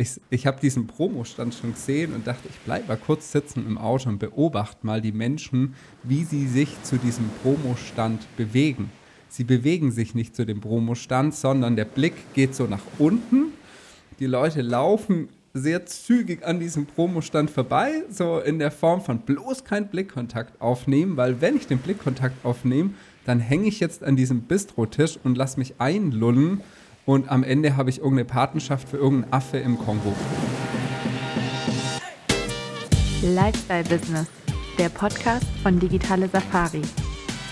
ich, ich habe diesen Promostand schon gesehen und dachte, ich bleibe mal kurz sitzen im Auto und beobachte mal die Menschen, wie sie sich zu diesem Promostand bewegen. Sie bewegen sich nicht zu dem Promostand, sondern der Blick geht so nach unten. Die Leute laufen sehr zügig an diesem Promostand vorbei, so in der Form von bloß kein Blickkontakt aufnehmen, weil wenn ich den Blickkontakt aufnehme, dann hänge ich jetzt an diesem Bistrotisch und lasse mich einlullen und am Ende habe ich irgendeine Patenschaft für irgendeinen Affe im Kongo. Lifestyle Business, der Podcast von Digitale Safari.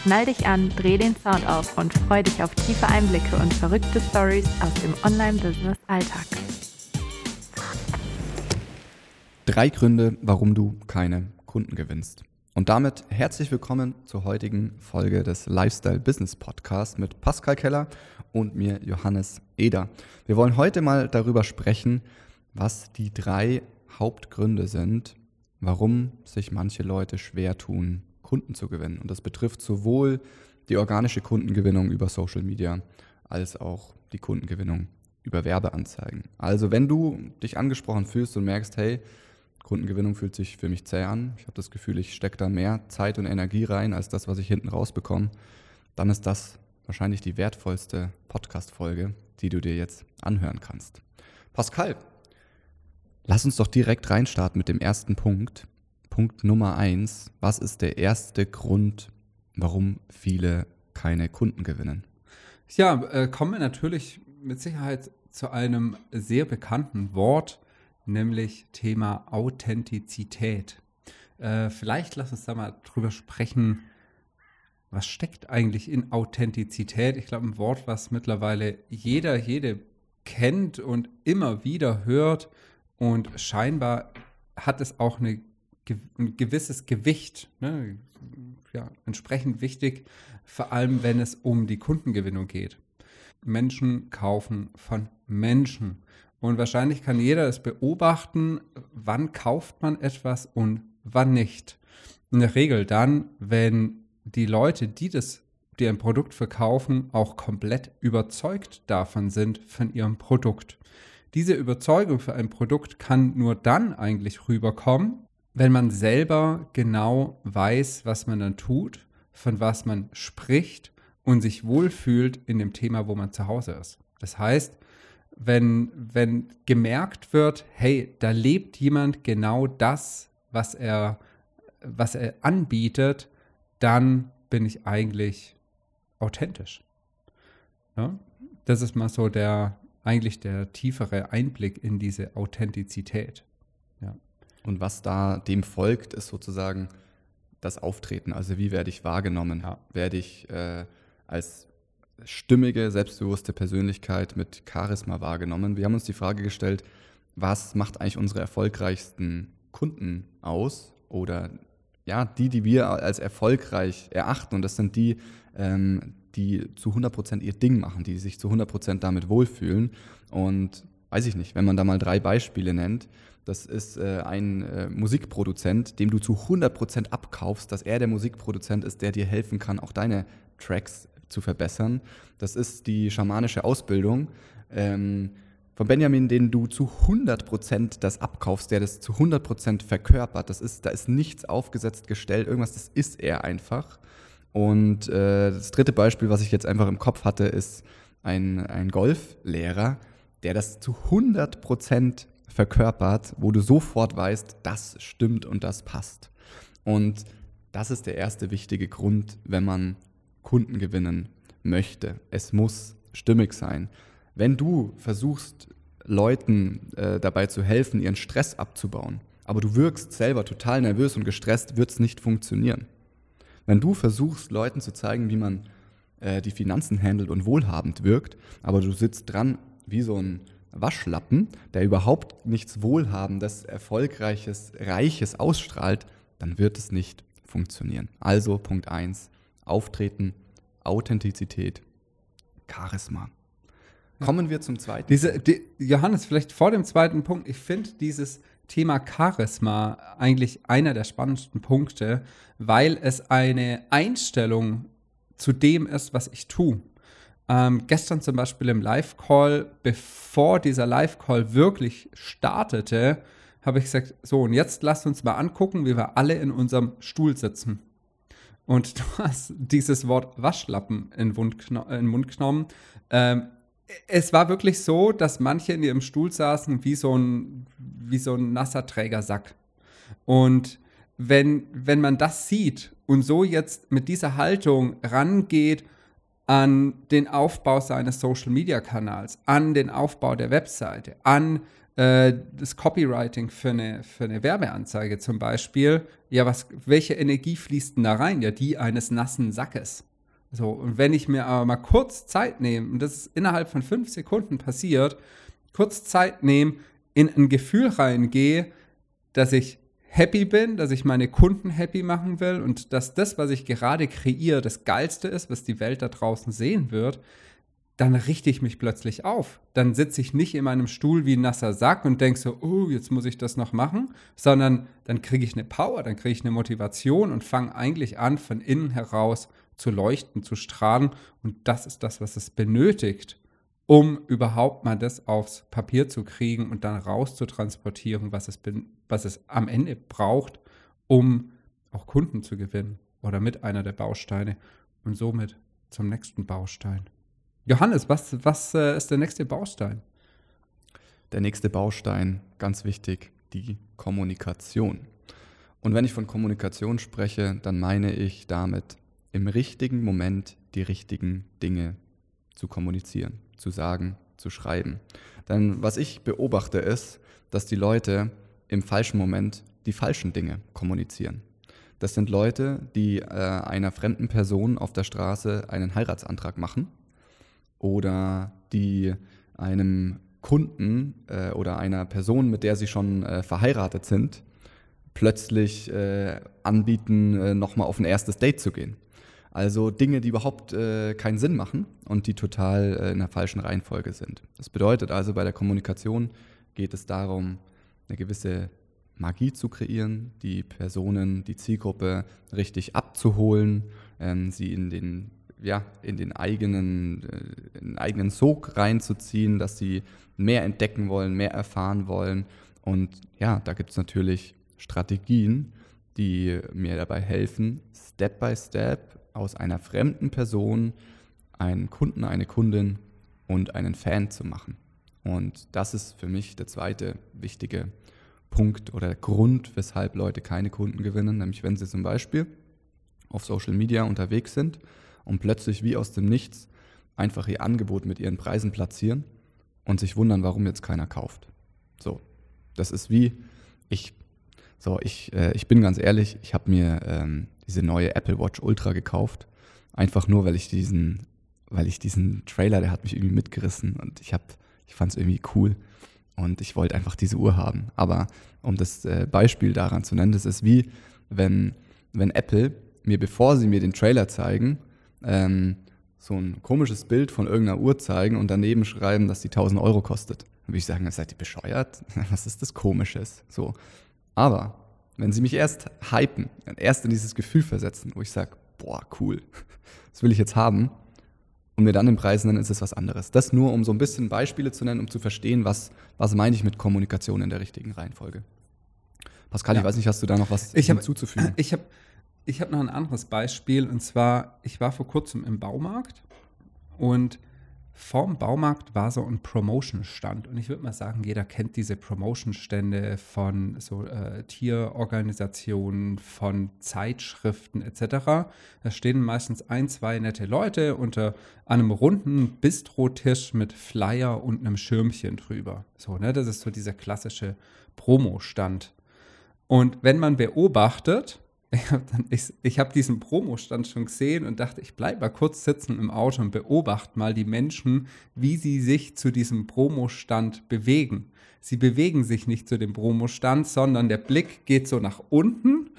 Schnall dich an, dreh den Sound auf und freu dich auf tiefe Einblicke und verrückte Stories aus dem Online-Business-Alltag. Drei Gründe, warum du keine Kunden gewinnst. Und damit herzlich willkommen zur heutigen Folge des Lifestyle Business Podcasts mit Pascal Keller und mir Johannes Eder. Wir wollen heute mal darüber sprechen, was die drei Hauptgründe sind, warum sich manche Leute schwer tun, Kunden zu gewinnen. Und das betrifft sowohl die organische Kundengewinnung über Social Media als auch die Kundengewinnung über Werbeanzeigen. Also wenn du dich angesprochen fühlst und merkst, hey, Kundengewinnung fühlt sich für mich zäh an. Ich habe das Gefühl, ich stecke da mehr Zeit und Energie rein als das, was ich hinten rausbekomme. Dann ist das wahrscheinlich die wertvollste Podcast-Folge, die du dir jetzt anhören kannst. Pascal, lass uns doch direkt reinstarten mit dem ersten Punkt. Punkt Nummer eins. Was ist der erste Grund, warum viele keine Kunden gewinnen? Ja, äh, kommen wir natürlich mit Sicherheit zu einem sehr bekannten Wort, nämlich Thema Authentizität. Äh, vielleicht lass uns da mal drüber sprechen, was steckt eigentlich in Authentizität? Ich glaube, ein Wort, was mittlerweile jeder, jede kennt und immer wieder hört und scheinbar hat es auch eine, ein gewisses Gewicht, ne? ja, entsprechend wichtig, vor allem wenn es um die Kundengewinnung geht. Menschen kaufen von Menschen. Und wahrscheinlich kann jeder es beobachten, wann kauft man etwas und wann nicht. In der Regel dann, wenn die Leute, die das, die ein Produkt verkaufen, auch komplett überzeugt davon sind von ihrem Produkt. Diese Überzeugung für ein Produkt kann nur dann eigentlich rüberkommen, wenn man selber genau weiß, was man dann tut, von was man spricht und sich wohlfühlt in dem Thema, wo man zu Hause ist. Das heißt, wenn, wenn gemerkt wird, hey, da lebt jemand genau das, was er, was er anbietet, dann bin ich eigentlich authentisch. Ja? Das ist mal so der, eigentlich der tiefere Einblick in diese Authentizität. Ja. Und was da dem folgt, ist sozusagen das Auftreten. Also wie werde ich wahrgenommen? Ja. Werde ich äh, als stimmige, selbstbewusste Persönlichkeit mit Charisma wahrgenommen. Wir haben uns die Frage gestellt, was macht eigentlich unsere erfolgreichsten Kunden aus oder ja, die, die wir als erfolgreich erachten. Und das sind die, ähm, die zu 100 Prozent ihr Ding machen, die sich zu 100 Prozent damit wohlfühlen. Und weiß ich nicht, wenn man da mal drei Beispiele nennt, das ist äh, ein äh, Musikproduzent, dem du zu 100 Prozent abkaufst, dass er der Musikproduzent ist, der dir helfen kann, auch deine Tracks zu verbessern. Das ist die schamanische Ausbildung ähm, von Benjamin, den du zu 100% das abkaufst, der das zu 100% verkörpert. Das ist, da ist nichts aufgesetzt, gestellt, irgendwas, das ist er einfach. Und äh, das dritte Beispiel, was ich jetzt einfach im Kopf hatte, ist ein, ein Golflehrer, der das zu 100% verkörpert, wo du sofort weißt, das stimmt und das passt. Und das ist der erste wichtige Grund, wenn man Kunden gewinnen möchte. Es muss stimmig sein. Wenn du versuchst, Leuten äh, dabei zu helfen, ihren Stress abzubauen, aber du wirkst selber total nervös und gestresst, wird es nicht funktionieren. Wenn du versuchst, Leuten zu zeigen, wie man äh, die Finanzen handelt und wohlhabend wirkt, aber du sitzt dran wie so ein Waschlappen, der überhaupt nichts Wohlhabendes, Erfolgreiches, Reiches ausstrahlt, dann wird es nicht funktionieren. Also Punkt 1, Auftreten, Authentizität, Charisma. Kommen wir zum zweiten. Diese, die, Johannes, vielleicht vor dem zweiten Punkt. Ich finde dieses Thema Charisma eigentlich einer der spannendsten Punkte, weil es eine Einstellung zu dem ist, was ich tue. Ähm, gestern zum Beispiel im Live-Call, bevor dieser Live-Call wirklich startete, habe ich gesagt, so und jetzt lasst uns mal angucken, wie wir alle in unserem Stuhl sitzen. Und du hast dieses Wort Waschlappen in, in den Mund genommen. Ähm, es war wirklich so, dass manche in ihrem Stuhl saßen wie so ein, wie so ein nasser Trägersack. Und wenn, wenn man das sieht und so jetzt mit dieser Haltung rangeht an den Aufbau seines Social-Media-Kanals, an den Aufbau der Webseite, an äh, das Copywriting für eine, für eine Werbeanzeige zum Beispiel, ja, was, welche Energie fließt denn da rein? Ja, die eines nassen Sackes. So, und wenn ich mir aber mal kurz Zeit nehme, und das ist innerhalb von fünf Sekunden passiert, kurz Zeit nehme, in ein Gefühl reingehe, dass ich happy bin, dass ich meine Kunden happy machen will und dass das, was ich gerade kreiere, das Geilste ist, was die Welt da draußen sehen wird, dann richte ich mich plötzlich auf. Dann sitze ich nicht in meinem Stuhl wie ein nasser Sack und denke so, oh, jetzt muss ich das noch machen, sondern dann kriege ich eine Power, dann kriege ich eine Motivation und fange eigentlich an, von innen heraus zu leuchten, zu strahlen. Und das ist das, was es benötigt, um überhaupt mal das aufs Papier zu kriegen und dann raus zu transportieren, was es, was es am Ende braucht, um auch Kunden zu gewinnen oder mit einer der Bausteine und somit zum nächsten Baustein. Johannes, was, was äh, ist der nächste Baustein? Der nächste Baustein, ganz wichtig, die Kommunikation. Und wenn ich von Kommunikation spreche, dann meine ich damit, im richtigen Moment die richtigen Dinge zu kommunizieren zu sagen, zu schreiben. Denn was ich beobachte ist, dass die Leute im falschen Moment die falschen Dinge kommunizieren. Das sind Leute, die äh, einer fremden Person auf der Straße einen Heiratsantrag machen oder die einem Kunden äh, oder einer Person, mit der sie schon äh, verheiratet sind, plötzlich äh, anbieten, äh, nochmal auf ein erstes Date zu gehen. Also Dinge, die überhaupt äh, keinen Sinn machen und die total in der falschen Reihenfolge sind. Das bedeutet also, bei der Kommunikation geht es darum, eine gewisse Magie zu kreieren, die Personen, die Zielgruppe richtig abzuholen, ähm, sie in den, ja, in den eigenen, äh, in den eigenen Sog reinzuziehen, dass sie mehr entdecken wollen, mehr erfahren wollen. Und ja, da gibt es natürlich Strategien, die mir dabei helfen, Step by Step aus einer fremden Person einen Kunden, eine Kundin und einen Fan zu machen. Und das ist für mich der zweite wichtige Punkt oder Grund, weshalb Leute keine Kunden gewinnen, nämlich wenn sie zum Beispiel auf Social Media unterwegs sind und plötzlich wie aus dem Nichts einfach ihr Angebot mit ihren Preisen platzieren und sich wundern, warum jetzt keiner kauft. So, das ist wie ich. So, ich, äh, ich bin ganz ehrlich, ich habe mir ähm, diese neue Apple Watch Ultra gekauft. Einfach nur, weil ich diesen, weil ich diesen Trailer, der hat mich irgendwie mitgerissen und ich habe, ich fand es irgendwie cool und ich wollte einfach diese Uhr haben. Aber um das äh, Beispiel daran zu nennen, das ist wie, wenn, wenn Apple mir, bevor sie mir den Trailer zeigen, ähm, so ein komisches Bild von irgendeiner Uhr zeigen und daneben schreiben, dass die 1000 Euro kostet. Dann würde ich sagen, seid ihr bescheuert? Was ist das Komisches? So. Aber wenn sie mich erst hypen, erst in dieses Gefühl versetzen, wo ich sage, boah, cool, das will ich jetzt haben, und mir dann den Preis nennen, ist es was anderes. Das nur, um so ein bisschen Beispiele zu nennen, um zu verstehen, was, was meine ich mit Kommunikation in der richtigen Reihenfolge. Pascal, ja. ich weiß nicht, hast du da noch was ich hinzuzufügen? Hab, ich habe ich hab noch ein anderes Beispiel, und zwar, ich war vor kurzem im Baumarkt und vorm Baumarkt war so ein Promotion-Stand. Und ich würde mal sagen, jeder kennt diese Promotion-Stände von so äh, Tierorganisationen, von Zeitschriften etc. Da stehen meistens ein, zwei nette Leute unter einem runden Bistrotisch mit Flyer und einem Schirmchen drüber. So, ne? Das ist so dieser klassische Promo-Stand. Und wenn man beobachtet, ich habe ich, ich hab diesen Promostand schon gesehen und dachte, ich bleibe mal kurz sitzen im Auto und beobachte mal die Menschen, wie sie sich zu diesem Promostand bewegen. Sie bewegen sich nicht zu dem Promostand, sondern der Blick geht so nach unten.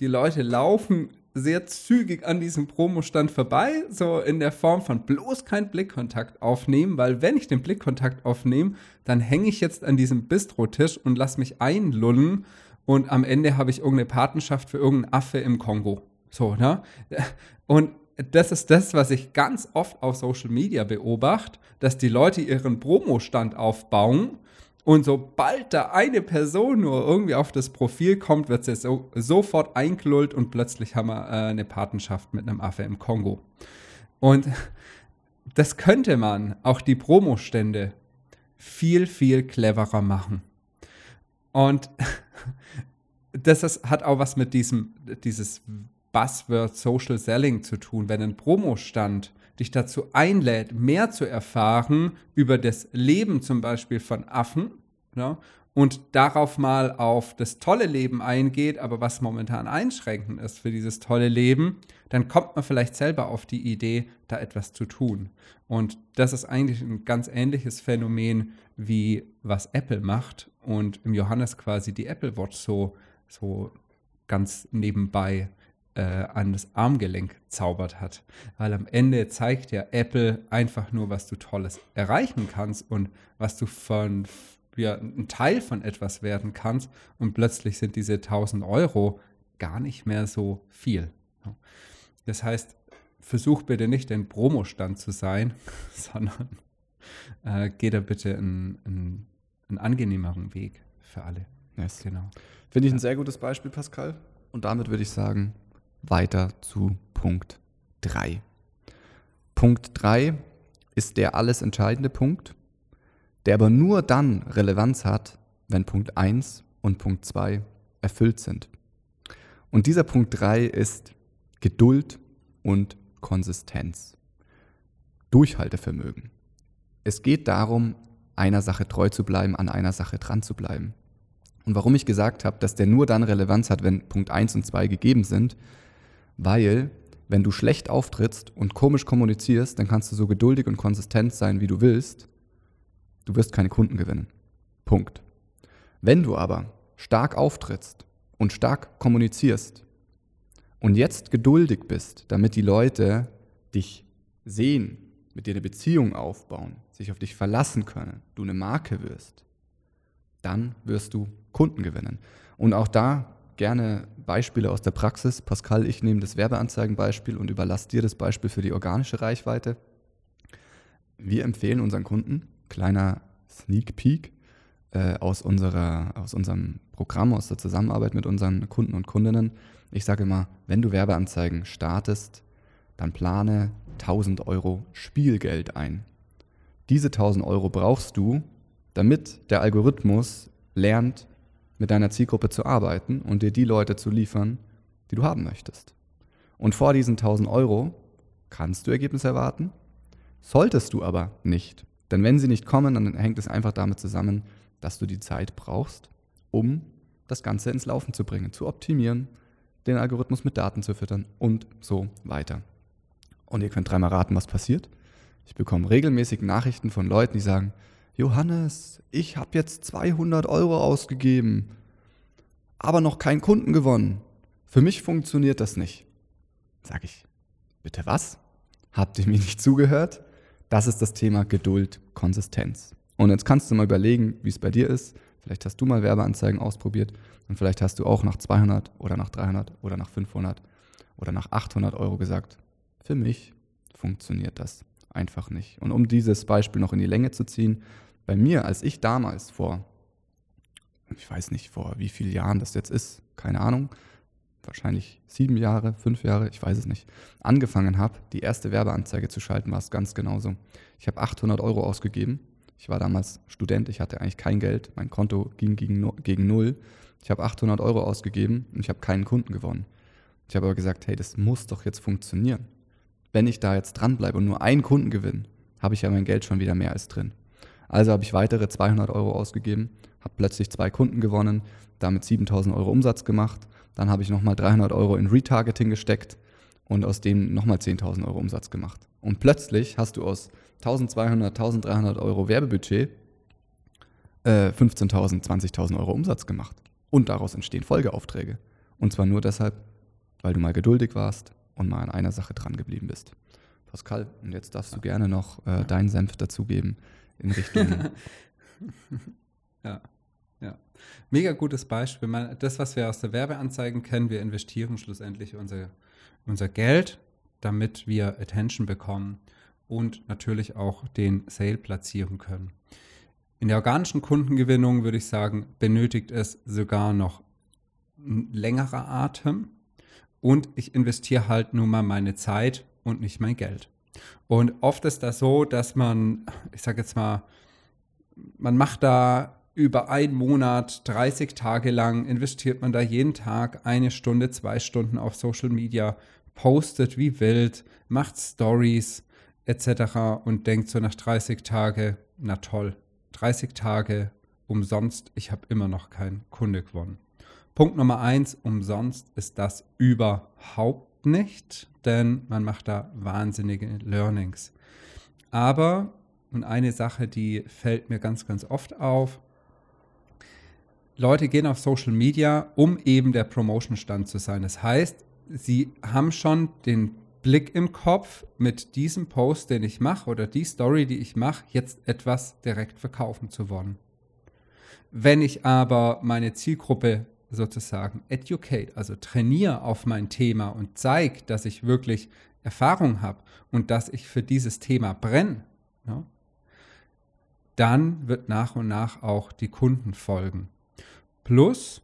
Die Leute laufen sehr zügig an diesem Promostand vorbei, so in der Form von bloß kein Blickkontakt aufnehmen, weil wenn ich den Blickkontakt aufnehme, dann hänge ich jetzt an diesem Bistrotisch und lass mich einlullen und am Ende habe ich irgendeine Patenschaft für irgendeinen Affe im Kongo. So, ne? Und das ist das, was ich ganz oft auf Social Media beobachte, dass die Leute ihren Promostand aufbauen und sobald da eine Person nur irgendwie auf das Profil kommt, wird sie so, sofort eingelullt und plötzlich haben wir äh, eine Patenschaft mit einem Affe im Kongo. Und das könnte man, auch die Promostände, viel, viel cleverer machen. Und das ist, hat auch was mit diesem, dieses Buzzword Social Selling zu tun. Wenn ein Promostand dich dazu einlädt, mehr zu erfahren über das Leben zum Beispiel von Affen ja, und darauf mal auf das tolle Leben eingeht, aber was momentan einschränkend ist für dieses tolle Leben, dann kommt man vielleicht selber auf die Idee, da etwas zu tun. Und das ist eigentlich ein ganz ähnliches Phänomen, wie was Apple macht und im Johannes quasi die Apple Watch so, so ganz nebenbei äh, an das Armgelenk zaubert hat. Weil am Ende zeigt ja Apple einfach nur, was du Tolles erreichen kannst und was du von ja, ein Teil von etwas werden kannst und plötzlich sind diese 1000 Euro gar nicht mehr so viel. Das heißt, versuch bitte nicht ein Promostand zu sein, sondern äh, geh da bitte einen, einen, einen angenehmeren Weg für alle. Yes. Genau. Finde ich ein sehr gutes Beispiel, Pascal. Und damit würde ich sagen, weiter zu Punkt 3. Punkt 3 ist der alles entscheidende Punkt, der aber nur dann Relevanz hat, wenn Punkt 1 und Punkt 2 erfüllt sind. Und dieser Punkt 3 ist Geduld und Konsistenz. Durchhaltevermögen. Es geht darum, einer Sache treu zu bleiben, an einer Sache dran zu bleiben. Und warum ich gesagt habe, dass der nur dann Relevanz hat, wenn Punkt 1 und 2 gegeben sind, weil wenn du schlecht auftrittst und komisch kommunizierst, dann kannst du so geduldig und konsistent sein, wie du willst. Du wirst keine Kunden gewinnen. Punkt. Wenn du aber stark auftrittst und stark kommunizierst und jetzt geduldig bist, damit die Leute dich sehen, mit dir eine Beziehung aufbauen, sich auf dich verlassen können, du eine Marke wirst, dann wirst du Kunden gewinnen. Und auch da gerne Beispiele aus der Praxis. Pascal, ich nehme das Werbeanzeigenbeispiel und überlasse dir das Beispiel für die organische Reichweite. Wir empfehlen unseren Kunden, kleiner Sneak Peek äh, aus, unserer, aus unserem Programm, aus der Zusammenarbeit mit unseren Kunden und Kundinnen. Ich sage immer, wenn du Werbeanzeigen startest, dann plane 1000 Euro Spielgeld ein. Diese 1000 Euro brauchst du, damit der Algorithmus lernt, mit deiner Zielgruppe zu arbeiten und dir die Leute zu liefern, die du haben möchtest. Und vor diesen 1000 Euro kannst du Ergebnisse erwarten, solltest du aber nicht. Denn wenn sie nicht kommen, dann hängt es einfach damit zusammen, dass du die Zeit brauchst, um das Ganze ins Laufen zu bringen, zu optimieren, den Algorithmus mit Daten zu füttern und so weiter. Und ihr könnt dreimal raten, was passiert. Ich bekomme regelmäßig Nachrichten von Leuten, die sagen, Johannes, ich habe jetzt 200 Euro ausgegeben, aber noch keinen Kunden gewonnen. Für mich funktioniert das nicht. Sag ich, bitte was? Habt ihr mir nicht zugehört? Das ist das Thema Geduld, Konsistenz. Und jetzt kannst du mal überlegen, wie es bei dir ist. Vielleicht hast du mal Werbeanzeigen ausprobiert und vielleicht hast du auch nach 200 oder nach 300 oder nach 500 oder nach 800 Euro gesagt, für mich funktioniert das einfach nicht. Und um dieses Beispiel noch in die Länge zu ziehen, bei mir, als ich damals vor, ich weiß nicht, vor wie vielen Jahren das jetzt ist, keine Ahnung, wahrscheinlich sieben Jahre, fünf Jahre, ich weiß es nicht, angefangen habe, die erste Werbeanzeige zu schalten, war es ganz genauso. Ich habe 800 Euro ausgegeben. Ich war damals Student, ich hatte eigentlich kein Geld, mein Konto ging gegen, gegen null. Ich habe 800 Euro ausgegeben und ich habe keinen Kunden gewonnen. Ich habe aber gesagt, hey, das muss doch jetzt funktionieren. Wenn ich da jetzt dranbleibe und nur einen Kunden gewinne, habe ich ja mein Geld schon wieder mehr als drin. Also habe ich weitere 200 Euro ausgegeben, habe plötzlich zwei Kunden gewonnen, damit 7000 Euro Umsatz gemacht. Dann habe ich nochmal 300 Euro in Retargeting gesteckt und aus dem nochmal 10.000 Euro Umsatz gemacht. Und plötzlich hast du aus 1200, 1300 Euro Werbebudget äh, 15.000, 20.000 Euro Umsatz gemacht. Und daraus entstehen Folgeaufträge. Und zwar nur deshalb, weil du mal geduldig warst und mal an einer Sache dran geblieben bist. Pascal, und jetzt darfst du gerne noch äh, deinen Senf dazugeben in Richtung. ja, ja. Mega gutes Beispiel. Das, was wir aus der Werbeanzeigen kennen, wir investieren schlussendlich unser, unser Geld damit wir Attention bekommen und natürlich auch den Sale platzieren können. In der organischen Kundengewinnung würde ich sagen, benötigt es sogar noch ein längerer Atem und ich investiere halt nun mal meine Zeit und nicht mein Geld. Und oft ist das so, dass man, ich sage jetzt mal, man macht da über einen Monat, 30 Tage lang, investiert man da jeden Tag eine Stunde, zwei Stunden auf Social Media, postet wie wild, macht Stories etc. und denkt so nach 30 Tagen, na toll, 30 Tage umsonst, ich habe immer noch keinen Kunde gewonnen. Punkt Nummer eins, umsonst ist das überhaupt nicht, denn man macht da wahnsinnige Learnings. Aber, und eine Sache, die fällt mir ganz, ganz oft auf, Leute gehen auf Social Media, um eben der Promotion-Stand zu sein. Das heißt, sie haben schon den Blick im Kopf, mit diesem Post, den ich mache oder die Story, die ich mache, jetzt etwas direkt verkaufen zu wollen. Wenn ich aber meine Zielgruppe sozusagen educate, also trainiere auf mein Thema und zeige, dass ich wirklich Erfahrung habe und dass ich für dieses Thema brenne, ja, dann wird nach und nach auch die Kunden folgen. Plus,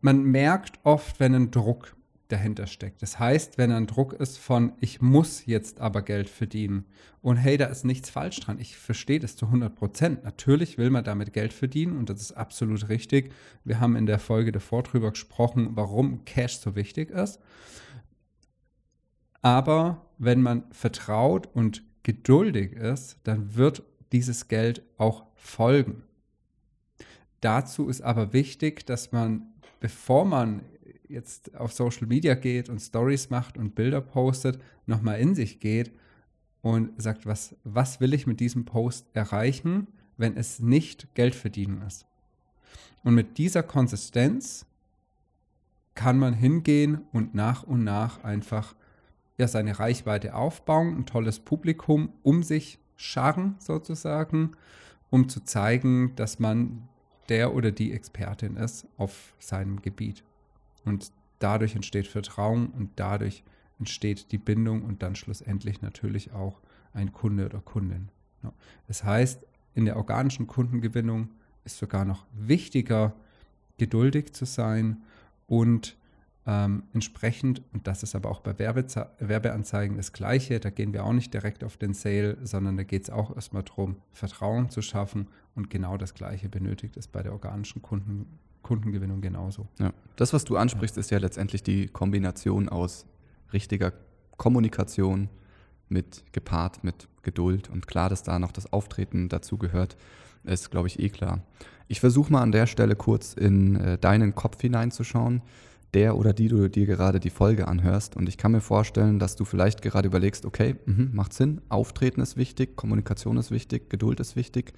man merkt oft, wenn ein Druck dahinter steckt. Das heißt, wenn ein Druck ist von, ich muss jetzt aber Geld verdienen und hey, da ist nichts falsch dran. Ich verstehe das zu 100 Prozent. Natürlich will man damit Geld verdienen und das ist absolut richtig. Wir haben in der Folge davor drüber gesprochen, warum Cash so wichtig ist. Aber wenn man vertraut und geduldig ist, dann wird dieses Geld auch folgen. Dazu ist aber wichtig, dass man, bevor man jetzt auf Social Media geht und Stories macht und Bilder postet, nochmal in sich geht und sagt, was, was will ich mit diesem Post erreichen, wenn es nicht Geld verdienen ist. Und mit dieser Konsistenz kann man hingehen und nach und nach einfach ja, seine Reichweite aufbauen, ein tolles Publikum um sich scharren sozusagen, um zu zeigen, dass man der oder die Expertin ist auf seinem Gebiet. Und dadurch entsteht Vertrauen und dadurch entsteht die Bindung und dann schlussendlich natürlich auch ein Kunde oder Kundin. Das heißt, in der organischen Kundengewinnung ist sogar noch wichtiger, geduldig zu sein und ähm, entsprechend, und das ist aber auch bei Werbeze Werbeanzeigen das Gleiche, da gehen wir auch nicht direkt auf den Sale, sondern da geht es auch erstmal darum, Vertrauen zu schaffen und genau das Gleiche benötigt es bei der organischen Kunden, Kundengewinnung genauso. Ja. Das, was du ansprichst, ja. ist ja letztendlich die Kombination aus richtiger Kommunikation mit gepaart mit Geduld und klar, dass da noch das Auftreten dazu gehört, ist, glaube ich, eh klar. Ich versuche mal an der Stelle kurz in äh, deinen Kopf hineinzuschauen der oder die du dir gerade die Folge anhörst. Und ich kann mir vorstellen, dass du vielleicht gerade überlegst, okay, mh, macht Sinn, Auftreten ist wichtig, Kommunikation ist wichtig, Geduld ist wichtig.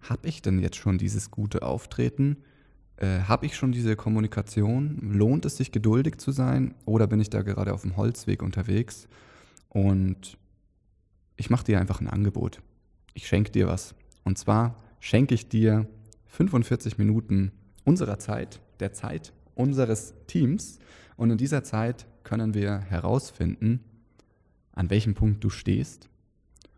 Habe ich denn jetzt schon dieses gute Auftreten? Äh, Habe ich schon diese Kommunikation? Lohnt es sich, geduldig zu sein? Oder bin ich da gerade auf dem Holzweg unterwegs? Und ich mache dir einfach ein Angebot. Ich schenke dir was. Und zwar schenke ich dir 45 Minuten unserer Zeit, der Zeit, unseres Teams. Und in dieser Zeit können wir herausfinden, an welchem Punkt du stehst,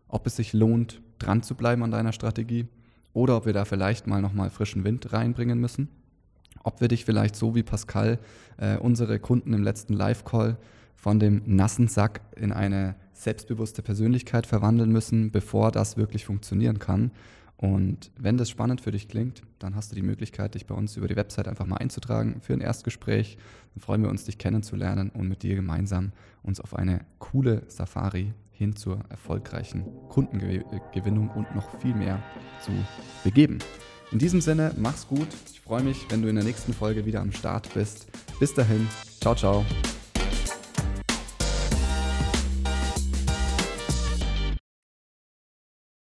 ob es sich lohnt, dran zu bleiben an deiner Strategie oder ob wir da vielleicht mal nochmal frischen Wind reinbringen müssen. Ob wir dich vielleicht so wie Pascal, äh, unsere Kunden im letzten Live-Call, von dem nassen Sack in eine selbstbewusste Persönlichkeit verwandeln müssen, bevor das wirklich funktionieren kann. Und wenn das spannend für dich klingt, dann hast du die Möglichkeit, dich bei uns über die Website einfach mal einzutragen für ein Erstgespräch. Dann freuen wir uns, dich kennenzulernen und mit dir gemeinsam uns auf eine coole Safari hin zur erfolgreichen Kundengewinnung und noch viel mehr zu begeben. In diesem Sinne, mach's gut. Ich freue mich, wenn du in der nächsten Folge wieder am Start bist. Bis dahin, ciao, ciao.